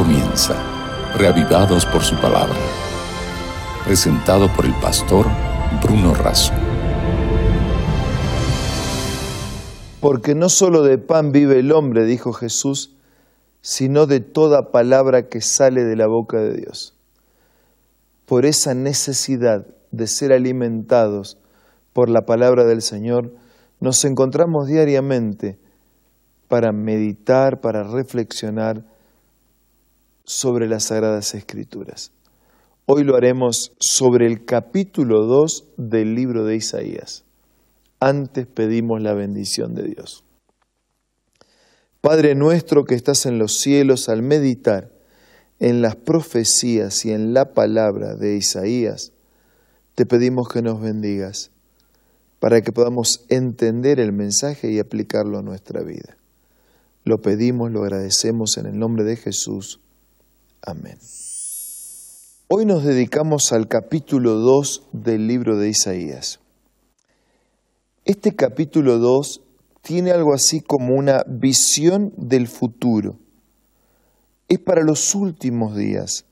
comienza, reavivados por su palabra. Presentado por el pastor Bruno Razo. Porque no solo de pan vive el hombre, dijo Jesús, sino de toda palabra que sale de la boca de Dios. Por esa necesidad de ser alimentados por la palabra del Señor, nos encontramos diariamente para meditar, para reflexionar sobre las Sagradas Escrituras. Hoy lo haremos sobre el capítulo 2 del libro de Isaías. Antes pedimos la bendición de Dios. Padre nuestro que estás en los cielos, al meditar en las profecías y en la palabra de Isaías, te pedimos que nos bendigas para que podamos entender el mensaje y aplicarlo a nuestra vida. Lo pedimos, lo agradecemos en el nombre de Jesús. Amén. Hoy nos dedicamos al capítulo 2 del libro de Isaías. Este capítulo 2 tiene algo así como una visión del futuro. Es para los últimos días.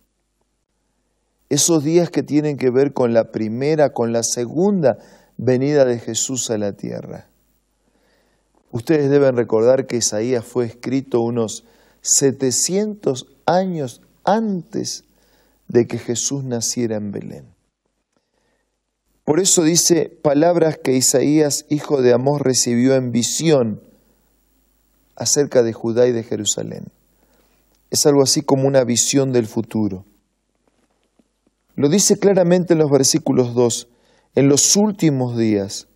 Esos días que tienen que ver con la primera, con la segunda venida de Jesús a la tierra. Ustedes deben recordar que Isaías fue escrito unos 700 años antes de que Jesús naciera en Belén. Por eso dice palabras que Isaías, hijo de Amós, recibió en visión acerca de Judá y de Jerusalén. Es algo así como una visión del futuro. Lo dice claramente en los versículos 2. En los últimos días,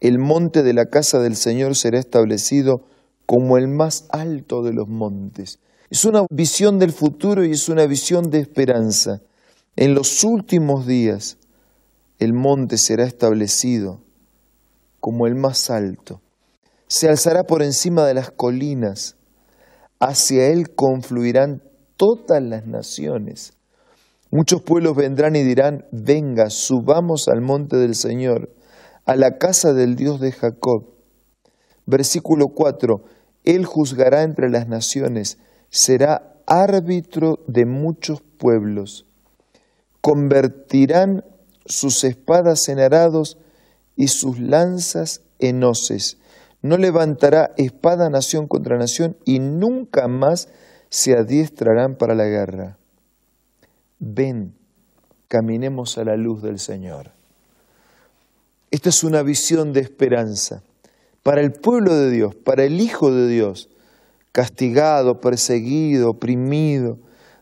el monte de la casa del Señor será establecido como el más alto de los montes. Es una visión del futuro y es una visión de esperanza. En los últimos días, el monte será establecido como el más alto. Se alzará por encima de las colinas. Hacia él confluirán todas las naciones. Muchos pueblos vendrán y dirán, venga, subamos al monte del Señor, a la casa del Dios de Jacob. Versículo 4, Él juzgará entre las naciones, será árbitro de muchos pueblos. Convertirán sus espadas en arados y sus lanzas en hoces. No levantará espada nación contra nación y nunca más se adiestrarán para la guerra ven, caminemos a la luz del Señor. Esta es una visión de esperanza para el pueblo de Dios, para el Hijo de Dios, castigado, perseguido, oprimido.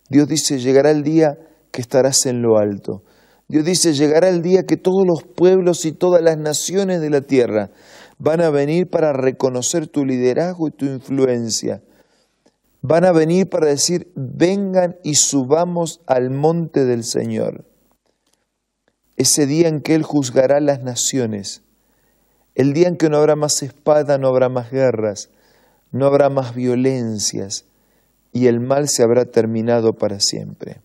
Dios dice, llegará el día que estarás en lo alto. Dios dice, llegará el día que todos los pueblos y todas las naciones de la tierra van a venir para reconocer tu liderazgo y tu influencia van a venir para decir, vengan y subamos al monte del Señor. Ese día en que Él juzgará las naciones, el día en que no habrá más espada, no habrá más guerras, no habrá más violencias y el mal se habrá terminado para siempre.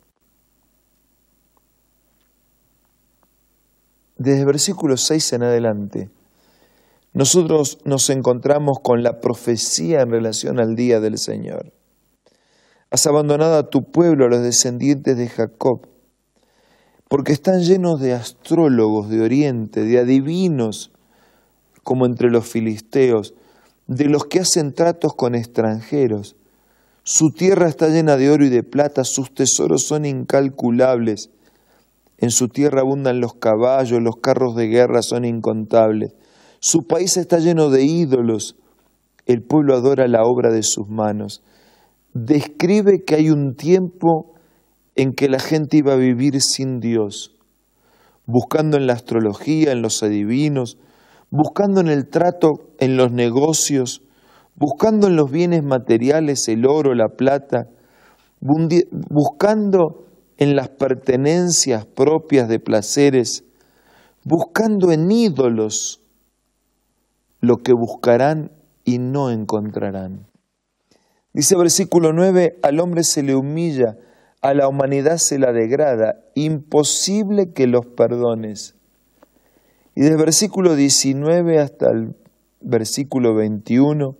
Desde versículo 6 en adelante, nosotros nos encontramos con la profecía en relación al día del Señor. Has abandonado a tu pueblo, a los descendientes de Jacob, porque están llenos de astrólogos de Oriente, de adivinos, como entre los filisteos, de los que hacen tratos con extranjeros. Su tierra está llena de oro y de plata, sus tesoros son incalculables. En su tierra abundan los caballos, los carros de guerra son incontables. Su país está lleno de ídolos, el pueblo adora la obra de sus manos describe que hay un tiempo en que la gente iba a vivir sin Dios, buscando en la astrología, en los adivinos, buscando en el trato, en los negocios, buscando en los bienes materiales, el oro, la plata, buscando en las pertenencias propias de placeres, buscando en ídolos lo que buscarán y no encontrarán. Dice versículo 9, al hombre se le humilla, a la humanidad se la degrada, imposible que los perdones. Y desde versículo 19 hasta el versículo 21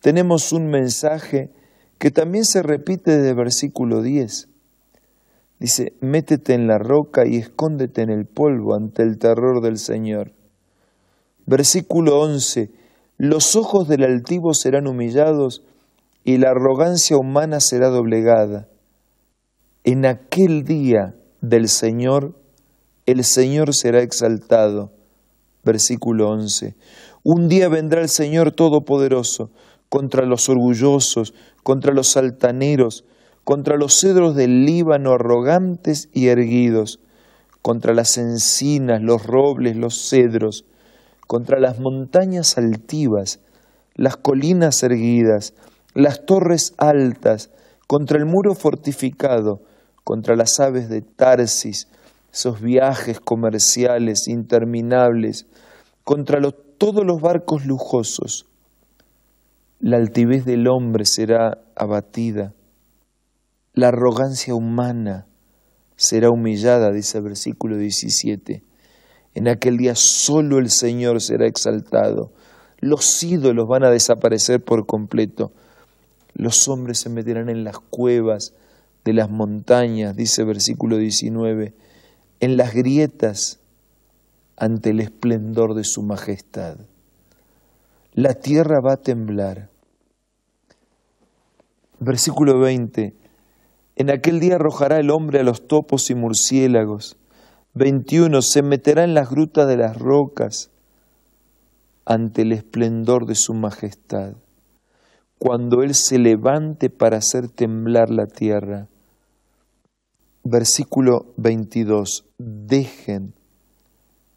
tenemos un mensaje que también se repite desde el versículo 10. Dice, métete en la roca y escóndete en el polvo ante el terror del Señor. Versículo 11, los ojos del altivo serán humillados y la arrogancia humana será doblegada. En aquel día del Señor, el Señor será exaltado. Versículo 11. Un día vendrá el Señor Todopoderoso contra los orgullosos, contra los altaneros, contra los cedros del Líbano arrogantes y erguidos, contra las encinas, los robles, los cedros, contra las montañas altivas, las colinas erguidas, las torres altas, contra el muro fortificado, contra las aves de Tarsis, esos viajes comerciales interminables, contra todos los barcos lujosos. La altivez del hombre será abatida, la arrogancia humana será humillada, dice el versículo 17. En aquel día solo el Señor será exaltado. Los ídolos van a desaparecer por completo. Los hombres se meterán en las cuevas, de las montañas, dice versículo 19, en las grietas ante el esplendor de su majestad. La tierra va a temblar. Versículo 20, en aquel día arrojará el hombre a los topos y murciélagos. 21, se meterá en las grutas de las rocas ante el esplendor de su majestad. Cuando Él se levante para hacer temblar la tierra, Versículo 22. Dejen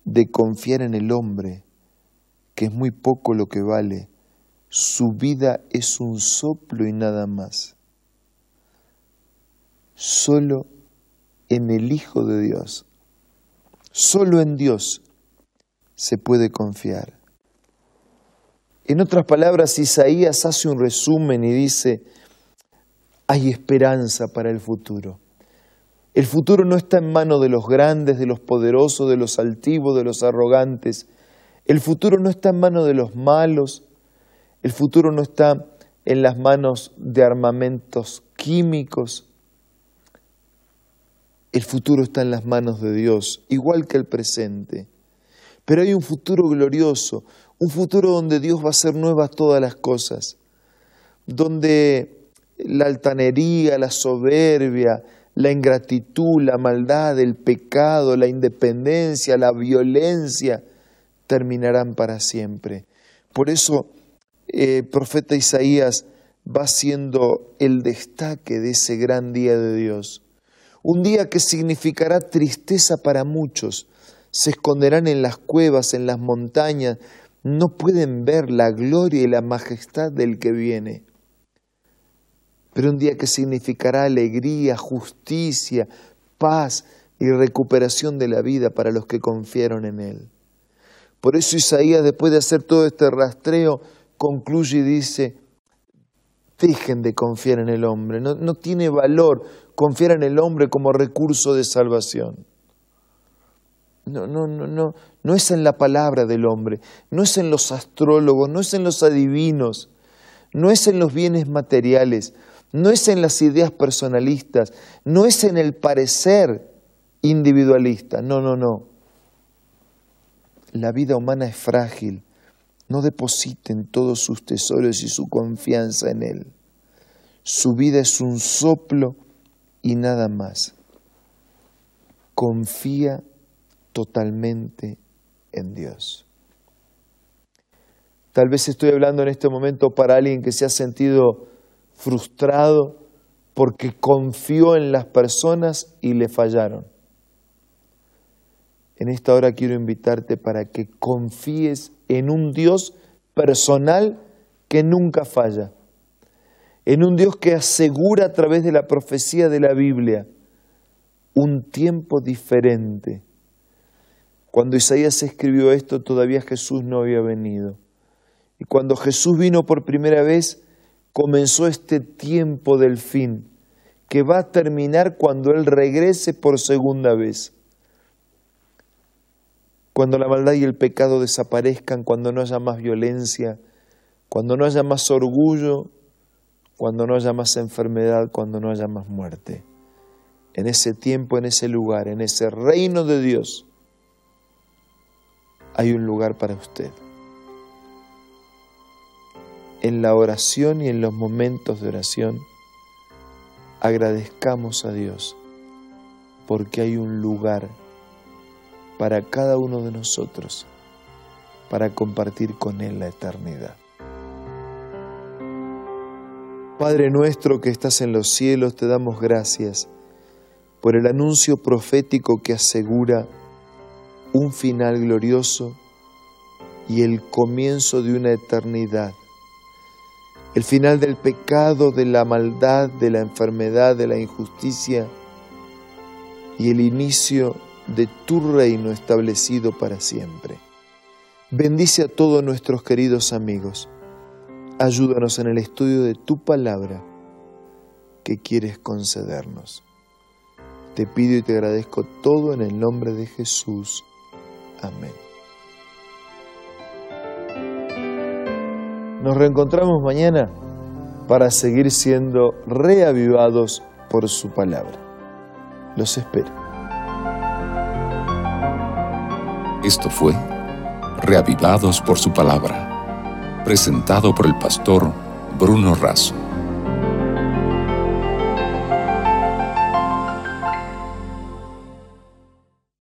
de confiar en el hombre, que es muy poco lo que vale. Su vida es un soplo y nada más. Solo en el Hijo de Dios, solo en Dios se puede confiar. En otras palabras, Isaías hace un resumen y dice, hay esperanza para el futuro. El futuro no está en manos de los grandes, de los poderosos, de los altivos, de los arrogantes. El futuro no está en manos de los malos. El futuro no está en las manos de armamentos químicos. El futuro está en las manos de Dios, igual que el presente. Pero hay un futuro glorioso, un futuro donde Dios va a hacer nuevas todas las cosas, donde la altanería, la soberbia, la ingratitud, la maldad, el pecado, la independencia, la violencia, terminarán para siempre. Por eso, eh, profeta Isaías va siendo el destaque de ese gran día de Dios. Un día que significará tristeza para muchos. Se esconderán en las cuevas, en las montañas, no pueden ver la gloria y la majestad del que viene pero un día que significará alegría, justicia, paz y recuperación de la vida para los que confiaron en Él. Por eso Isaías, después de hacer todo este rastreo, concluye y dice, dejen de confiar en el hombre, no, tiene valor confiar en el hombre como recurso de salvación. No, no, no, no, no es en la palabra del hombre, no es en los astrólogos, no es en los adivinos, no es en los bienes materiales, no es en las ideas personalistas, no es en el parecer individualista, no, no, no. La vida humana es frágil, no depositen todos sus tesoros y su confianza en Él. Su vida es un soplo y nada más. Confía totalmente en Dios. Tal vez estoy hablando en este momento para alguien que se ha sentido frustrado porque confió en las personas y le fallaron. En esta hora quiero invitarte para que confíes en un Dios personal que nunca falla, en un Dios que asegura a través de la profecía de la Biblia un tiempo diferente. Cuando Isaías escribió esto todavía Jesús no había venido. Y cuando Jesús vino por primera vez, comenzó este tiempo del fin, que va a terminar cuando Él regrese por segunda vez. Cuando la maldad y el pecado desaparezcan, cuando no haya más violencia, cuando no haya más orgullo, cuando no haya más enfermedad, cuando no haya más muerte. En ese tiempo, en ese lugar, en ese reino de Dios, hay un lugar para usted. En la oración y en los momentos de oración, agradezcamos a Dios porque hay un lugar para cada uno de nosotros para compartir con Él la eternidad. Padre nuestro que estás en los cielos, te damos gracias por el anuncio profético que asegura un final glorioso y el comienzo de una eternidad. El final del pecado, de la maldad, de la enfermedad, de la injusticia y el inicio de tu reino establecido para siempre. Bendice a todos nuestros queridos amigos Ayúdanos en el estudio de tu palabra que quieres concedernos. Te pido y te agradezco todo en el nombre de Jesús. Amén. Nos reencontramos mañana para seguir siendo reavivados por su palabra. Los espero. Esto fue Reavivados por su palabra presentado por el pastor Bruno Razo.